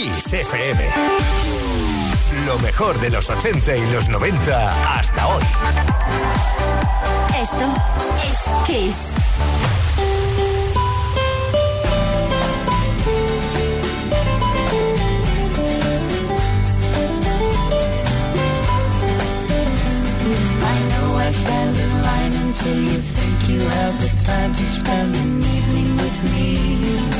Kiss FM. Lo mejor de los 80 y los 90 hasta hoy. Esto es Kiss. stand in line until you think you have the time to spend an evening with me.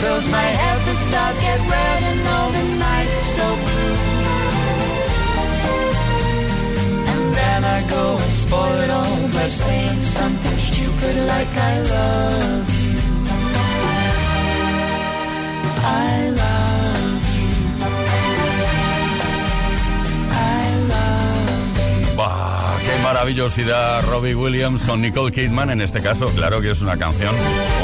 fills my head, the stars get red and all the nights so blue. And then I go and spoil it all by saying something stupid like I love. I love you. I love you. Bah, qué maravillosidad Robbie Williams con Nicole Kidman, en este caso, claro que es una canción,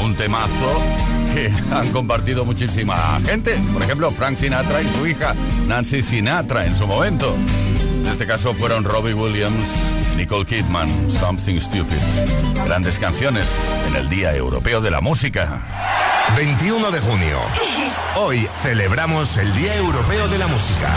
un temazo que han compartido muchísima gente. Por ejemplo, Frank Sinatra y su hija Nancy Sinatra en su momento. En este caso fueron Robbie Williams y Nicole Kidman, Something Stupid. Grandes canciones en el Día Europeo de la Música. 21 de junio. Hoy celebramos el Día Europeo de la Música.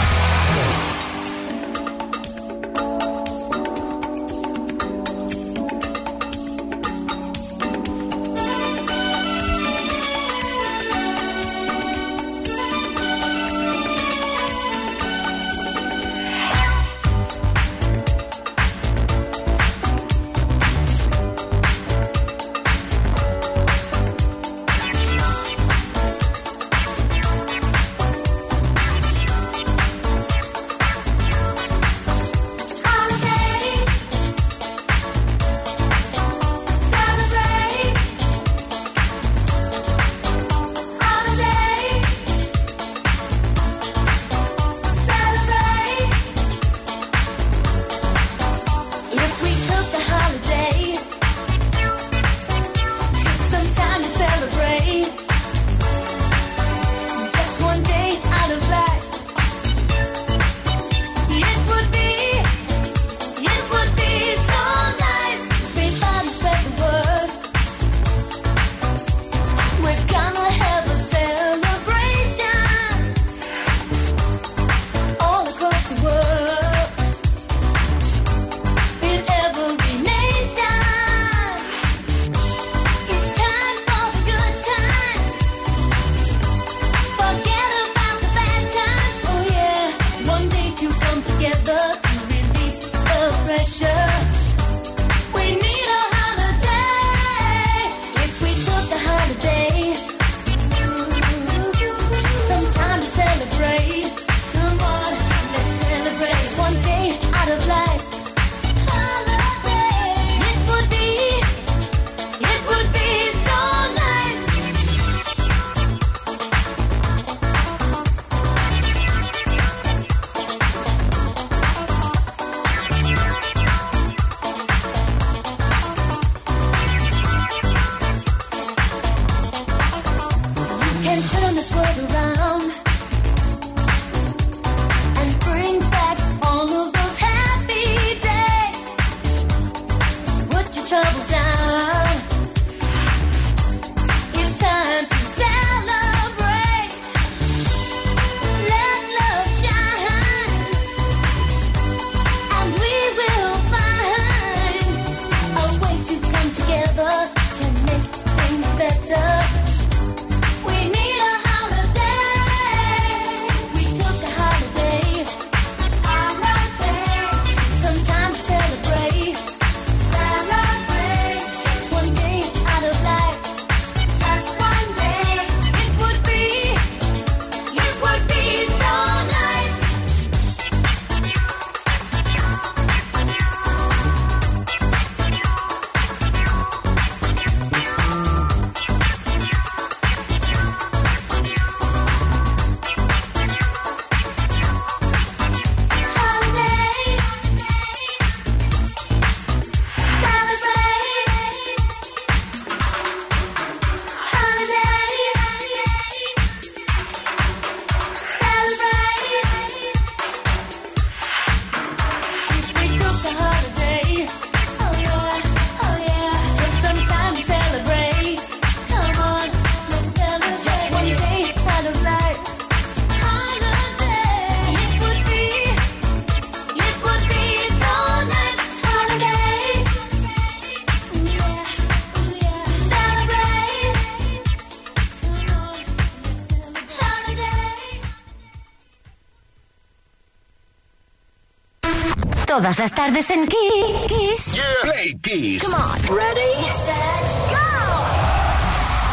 Todas las tardes en Kiss. Play Kiss. Come on. Ready, set, go.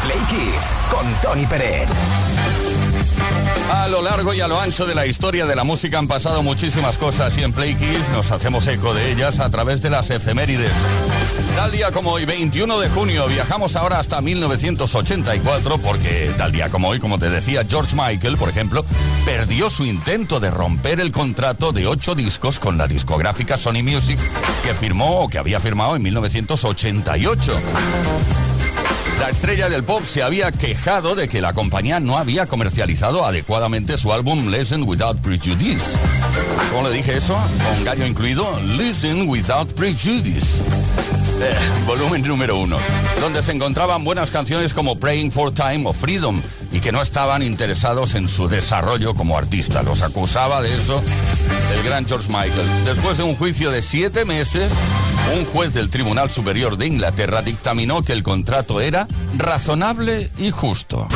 Play Kiss con Tony Pérez. A lo largo y a lo ancho de la historia de la música han pasado muchísimas cosas y en Play Kiss nos hacemos eco de ellas a través de las efemérides. Tal día como hoy, 21 de junio, viajamos ahora hasta 1984 porque tal día como hoy, como te decía, George Michael, por ejemplo, perdió su intento de romper el contrato de ocho discos con la discográfica Sony Music que firmó o que había firmado en 1988. La estrella del pop se había quejado de que la compañía no había comercializado adecuadamente su álbum Listen Without Prejudice. ¿Cómo le dije eso? Con gallo incluido, Listen Without Prejudice. Eh, volumen número uno, donde se encontraban buenas canciones como Praying for Time o Freedom y que no estaban interesados en su desarrollo como artista. Los acusaba de eso el gran George Michael. Después de un juicio de siete meses, un juez del Tribunal Superior de Inglaterra dictaminó que el contrato era razonable y justo.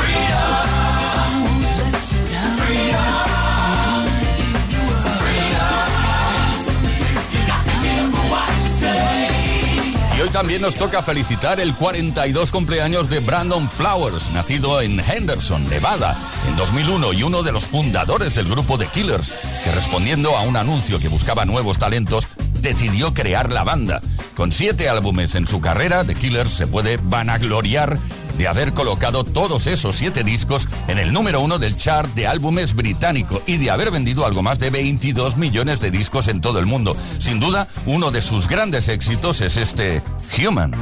También nos toca felicitar el 42 cumpleaños de Brandon Flowers, nacido en Henderson, Nevada, en 2001 y uno de los fundadores del grupo The Killers, que respondiendo a un anuncio que buscaba nuevos talentos, decidió crear la banda. Con siete álbumes en su carrera, The Killers se puede vanagloriar de haber colocado todos esos siete discos en el número uno del chart de álbumes británico y de haber vendido algo más de 22 millones de discos en todo el mundo. Sin duda, uno de sus grandes éxitos es este Human.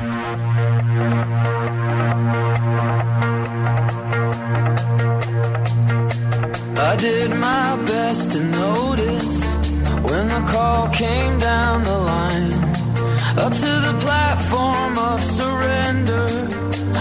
Up to the platform of surrender.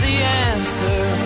the answer.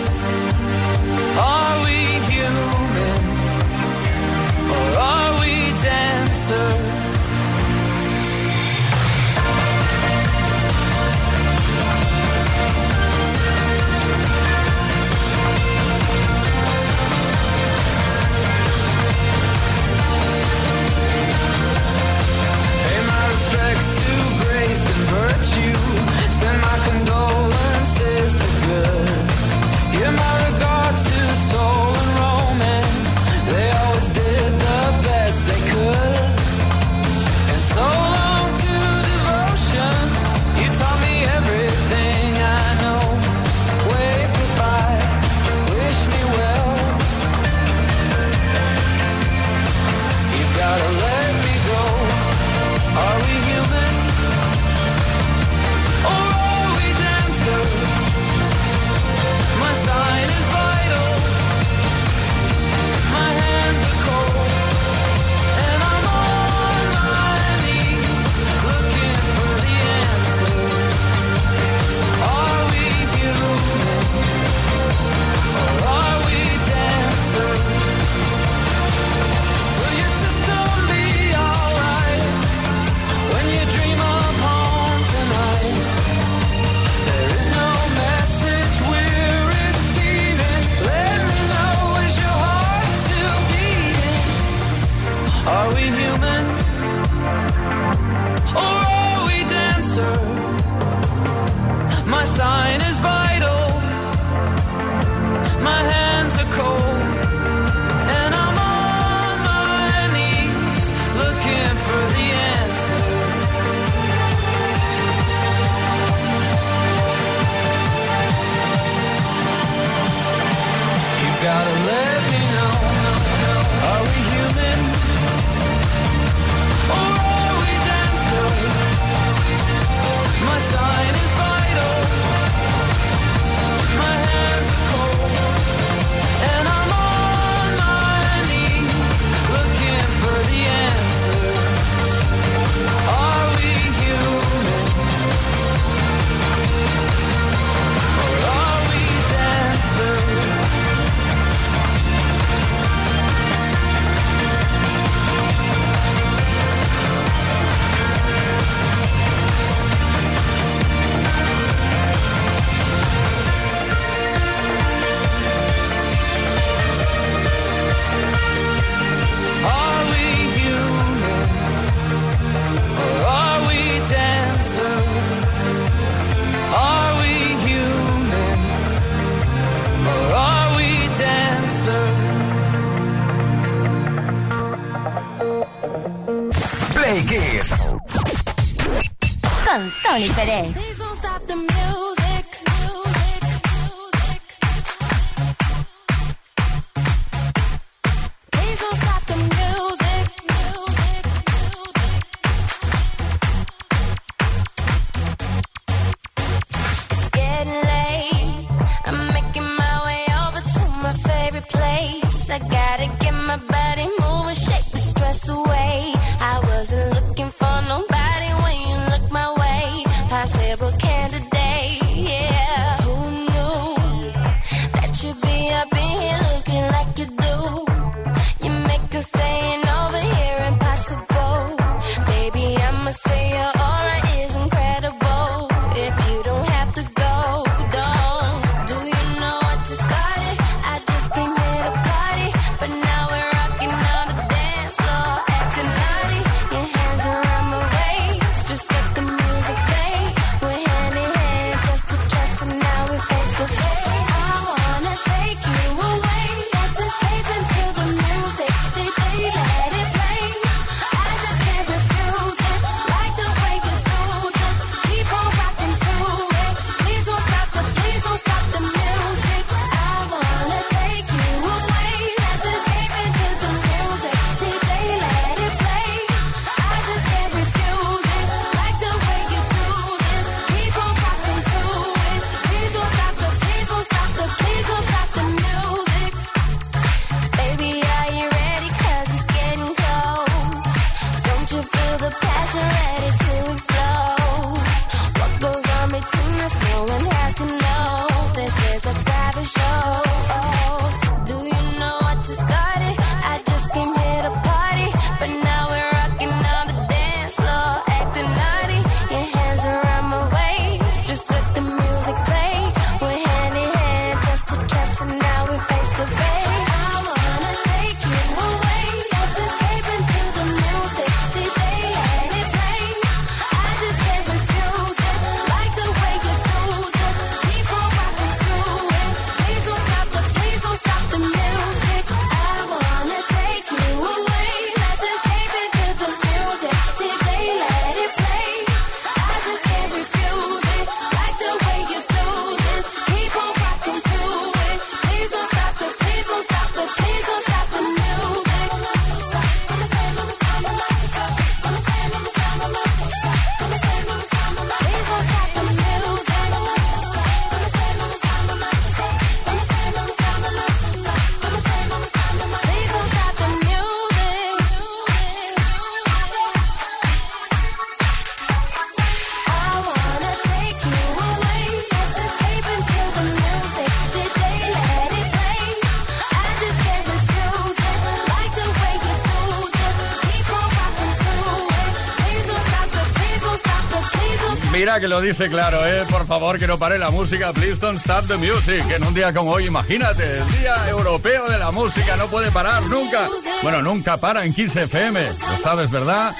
Que lo dice claro, ¿eh? Por favor, que no pare la música. Please don't stop the music. En un día como hoy, imagínate, el Día Europeo de la Música no puede parar nunca. Bueno, nunca para en 15 FM. Lo sabes, ¿verdad?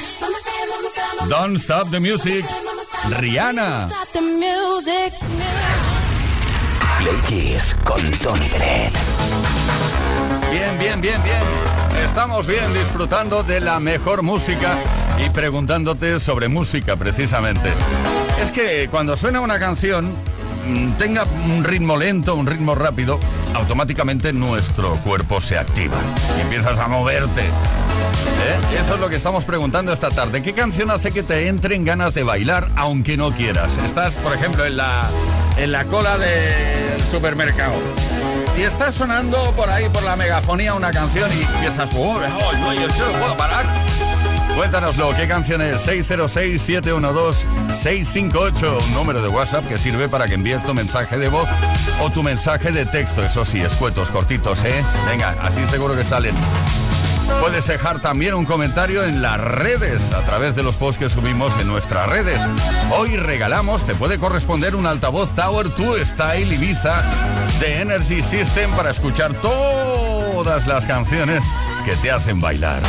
Don't stop the music. Rihanna. Play Kiss con Tony Bennett. Bien, bien, bien, bien. Estamos bien disfrutando de la mejor música y preguntándote sobre música precisamente. Es que cuando suena una canción, mm, tenga un ritmo lento, un ritmo rápido, automáticamente nuestro cuerpo se activa y empiezas a moverte. ¿Eh? Eso es lo que estamos preguntando esta tarde. ¿Qué canción hace que te entren ganas de bailar aunque no quieras? Estás, por ejemplo, en la, en la cola del supermercado y está sonando por ahí, por la megafonía, una canción y empiezas, oh, oh, no, yo no puedo parar. Cuéntanoslo, ¿qué canción es? 606-712-658, un número de WhatsApp que sirve para que envíes tu mensaje de voz o tu mensaje de texto, eso sí, escuetos, cortitos, ¿eh? Venga, así seguro que salen. Puedes dejar también un comentario en las redes a través de los posts que subimos en nuestras redes. Hoy regalamos, te puede corresponder un altavoz Tower 2 Style Ibiza de Energy System para escuchar todas las canciones que te hacen bailar.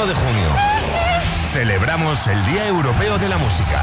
21 de junio. Celebramos el Día Europeo de la Música.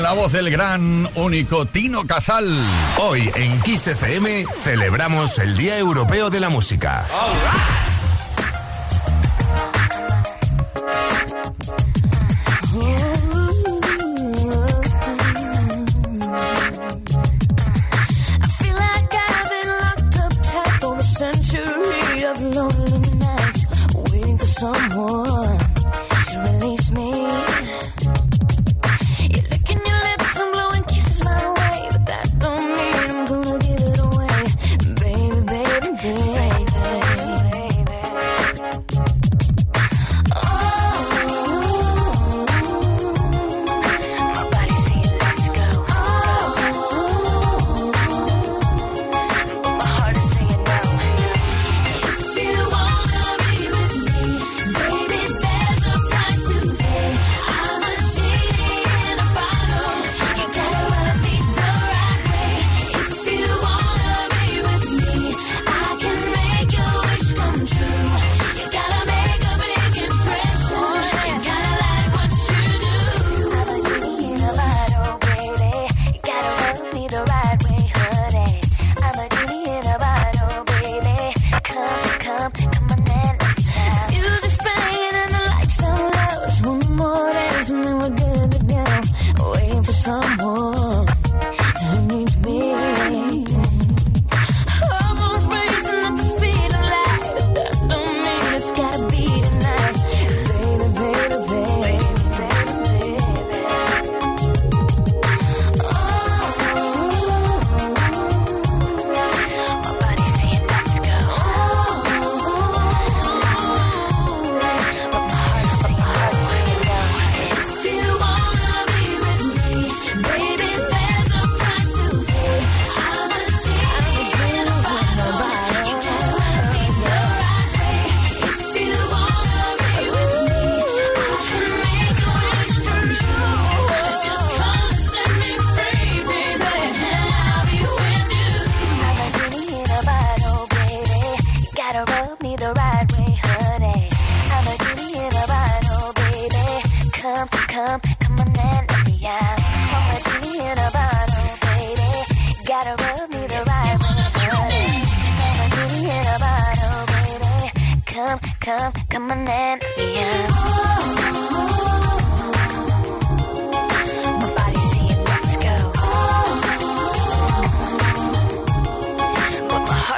La voz del gran único Tino Casal. Hoy en Kiss celebramos el Día Europeo de la Música.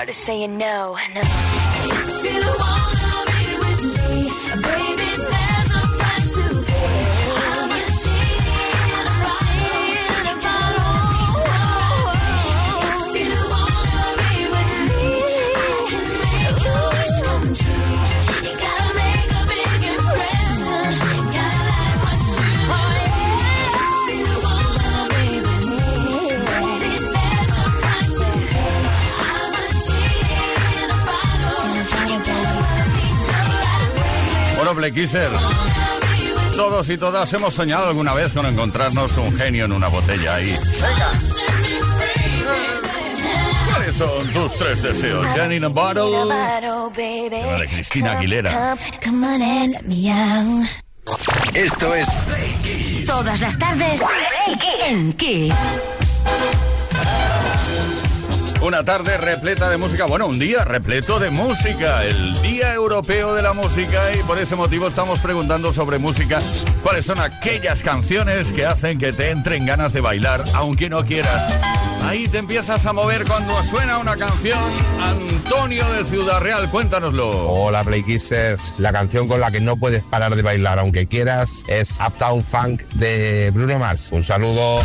To saying no, no. Todos y todas hemos soñado alguna vez con encontrarnos un genio en una botella ahí. Venga. ¿Cuáles son tus tres deseos? Jenny in a bottle. Tema de Cristina Aguilera. Esto es Todas las tardes en Kiss. Una tarde repleta de música, bueno, un día repleto de música, el Día Europeo de la Música y por ese motivo estamos preguntando sobre música, cuáles son aquellas canciones que hacen que te entren ganas de bailar, aunque no quieras. Ahí te empiezas a mover cuando suena una canción. Antonio de Ciudad Real, cuéntanoslo. Hola Play Kissers, la canción con la que no puedes parar de bailar aunque quieras es Uptown Funk de Bruno Mars. Un saludo.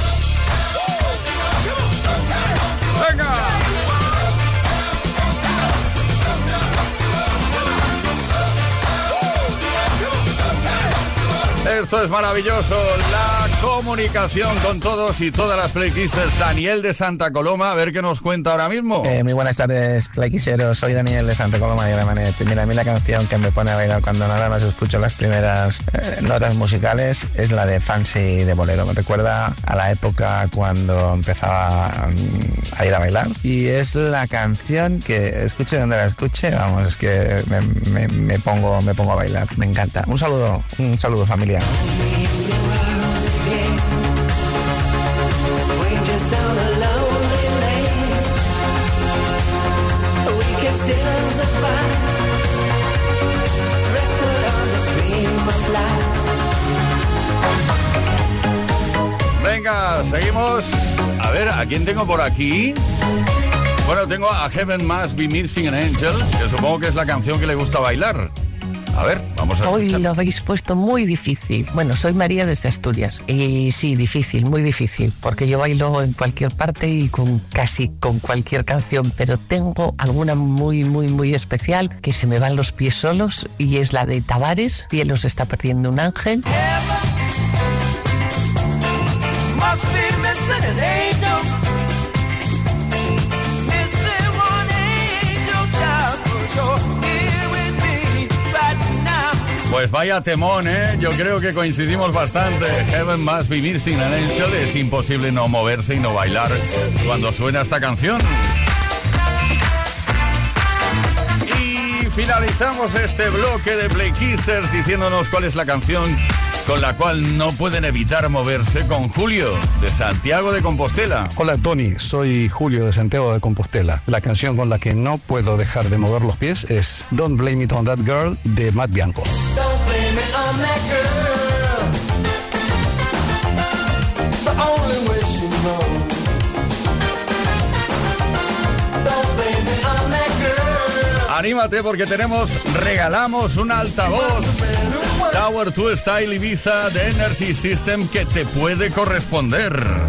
Esto es maravilloso, comunicación con todos y todas las Playkissers. Daniel de Santa Coloma, a ver qué nos cuenta ahora mismo. Eh, muy buenas tardes, Playkisseros. Soy Daniel de Santa Coloma de Gramanet. Mira, a mí la canción que me pone a bailar cuando nada más escucho las primeras eh, notas musicales es la de Fancy de Bolero. Me recuerda a la época cuando empezaba mm, a ir a bailar. Y es la canción que escuche donde la escuche, vamos, es que me, me pongo, me pongo a bailar. Me encanta. Un saludo, un saludo familia. Venga, seguimos. A ver, ¿a quién tengo por aquí? Bueno, tengo a Heaven Must Be Missing an Angel, que supongo que es la canción que le gusta bailar. A ver, vamos a Hoy lo habéis puesto muy difícil. Bueno, soy María desde Asturias. Y sí, difícil, muy difícil. Porque yo bailo en cualquier parte y con casi con cualquier canción. Pero tengo alguna muy, muy, muy especial que se me van los pies solos. Y es la de Tavares. Cielo se está perdiendo un ángel. Pues vaya temón, ¿eh? Yo creo que coincidimos bastante. Heaven Must Be sin an Angel. Es imposible no moverse y no bailar cuando suena esta canción. Y finalizamos este bloque de Play Kissers diciéndonos cuál es la canción con la cual no pueden evitar moverse con Julio, de Santiago de Compostela. Hola Tony, soy Julio de Santiago de Compostela. La canción con la que no puedo dejar de mover los pies es Don't Blame It on That Girl de Matt Bianco. Anímate porque tenemos, regalamos un altavoz Tower 2 Style Ibiza de Energy System que te puede corresponder.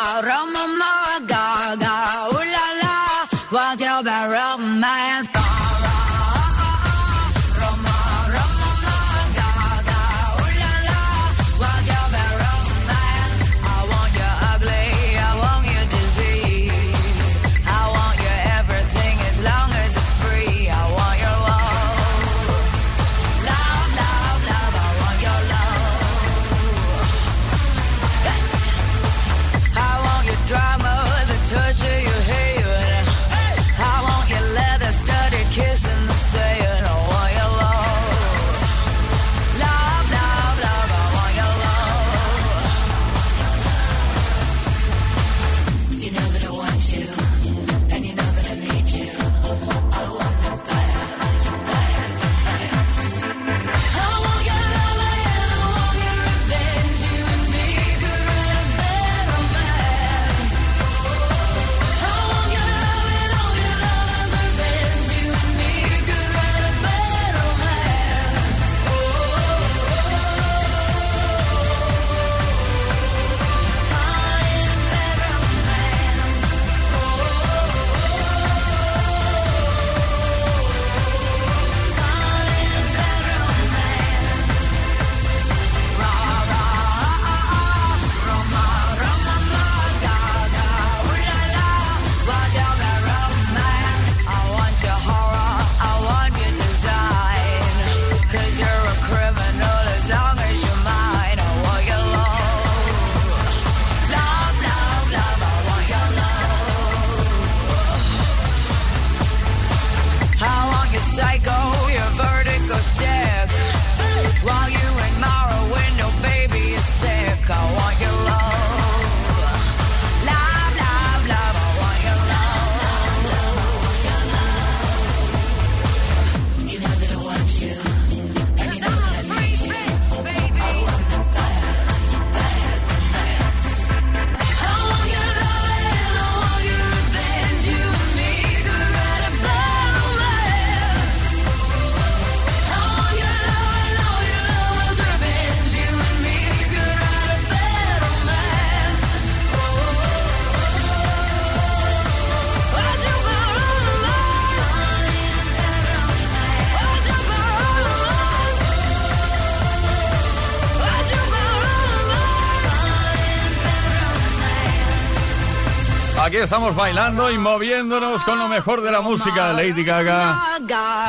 estamos bailando y moviéndonos con lo mejor de la música. Lady Gaga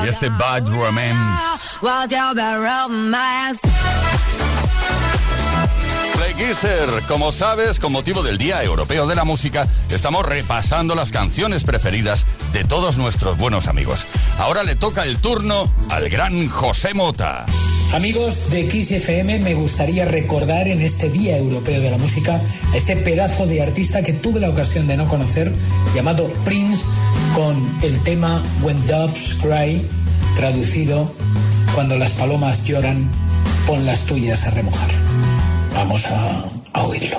y este Bad Romance. Kisser. Como sabes, con motivo del Día Europeo de la Música, estamos repasando las canciones preferidas de todos nuestros buenos amigos. Ahora le toca el turno al gran José Mota. Amigos de XFM, me gustaría recordar en este Día Europeo de la Música a ese pedazo de artista que tuve la ocasión de no conocer, llamado Prince, con el tema When Doves Cry, traducido Cuando las palomas lloran, pon las tuyas a remojar. Vamos a oírlo.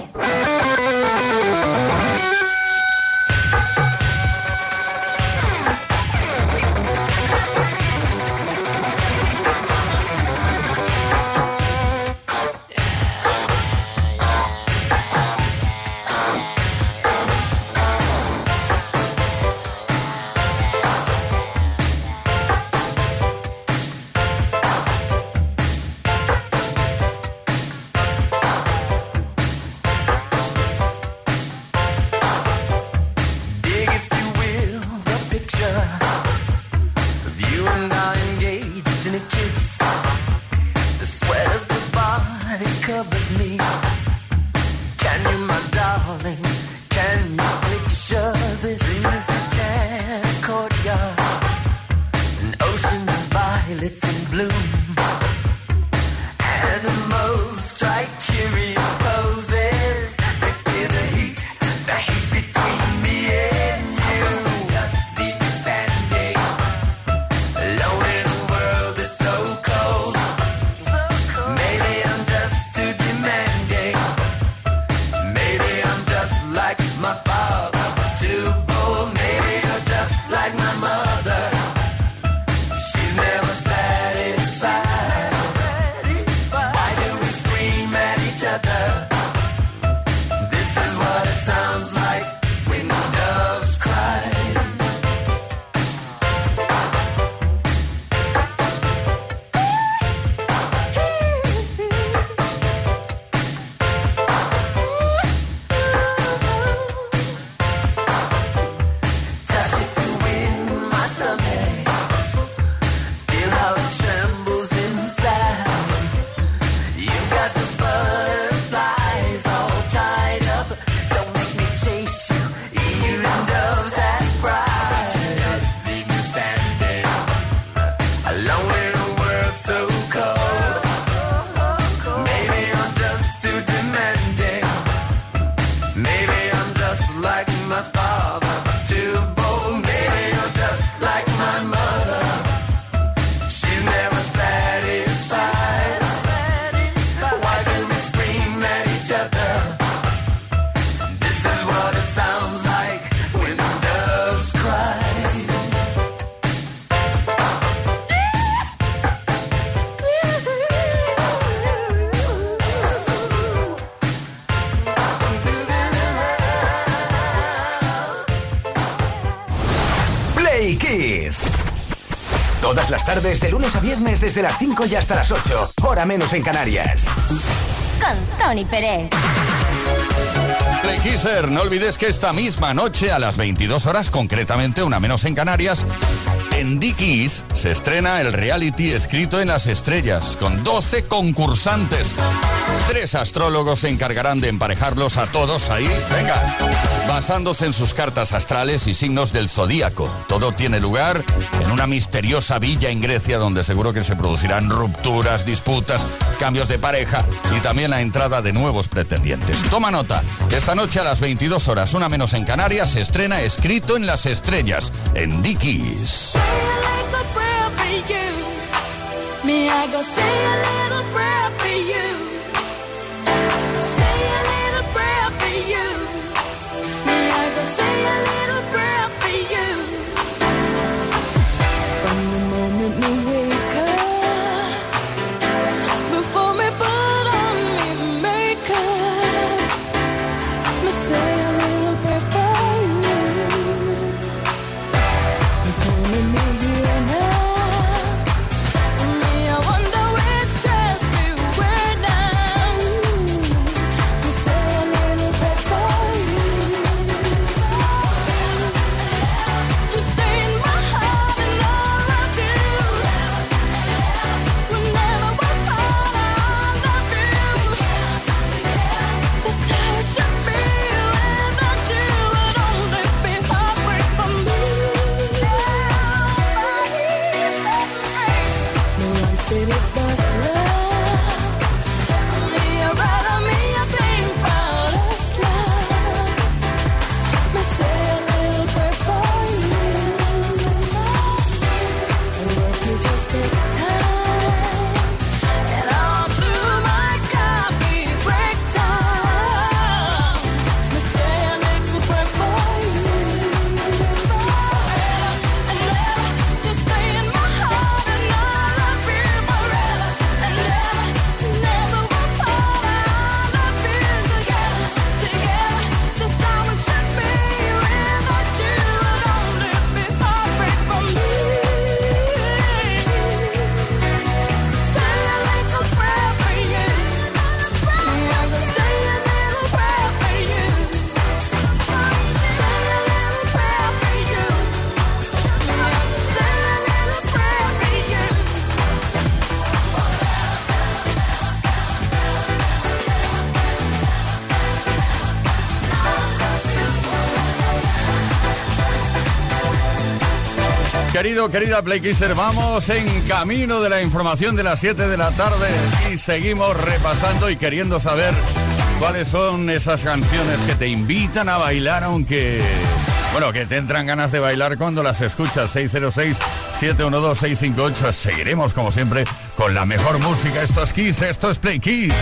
Desde las 5 y hasta las 8. Hora menos en Canarias. Con Tony Pérez. Play Kisser, no olvides que esta misma noche a las 22 horas, concretamente una menos en Canarias, en Dickies se estrena el reality escrito en las estrellas, con 12 concursantes. Tres astrólogos se encargarán de emparejarlos a todos ahí, venga, basándose en sus cartas astrales y signos del zodíaco. Todo tiene lugar en una misteriosa villa en Grecia donde seguro que se producirán rupturas, disputas, cambios de pareja y también la entrada de nuevos pretendientes. Toma nota, esta noche a las 22 horas, una menos en Canarias, se estrena Escrito en las Estrellas, en Dickies. Querido, querida Play Kisser, vamos en camino de la información de las 7 de la tarde y seguimos repasando y queriendo saber cuáles son esas canciones que te invitan a bailar, aunque, bueno, que te entran ganas de bailar cuando las escuchas. 606-712-658. Seguiremos, como siempre, con la mejor música. Esto es Kiss, esto es Play Kiss.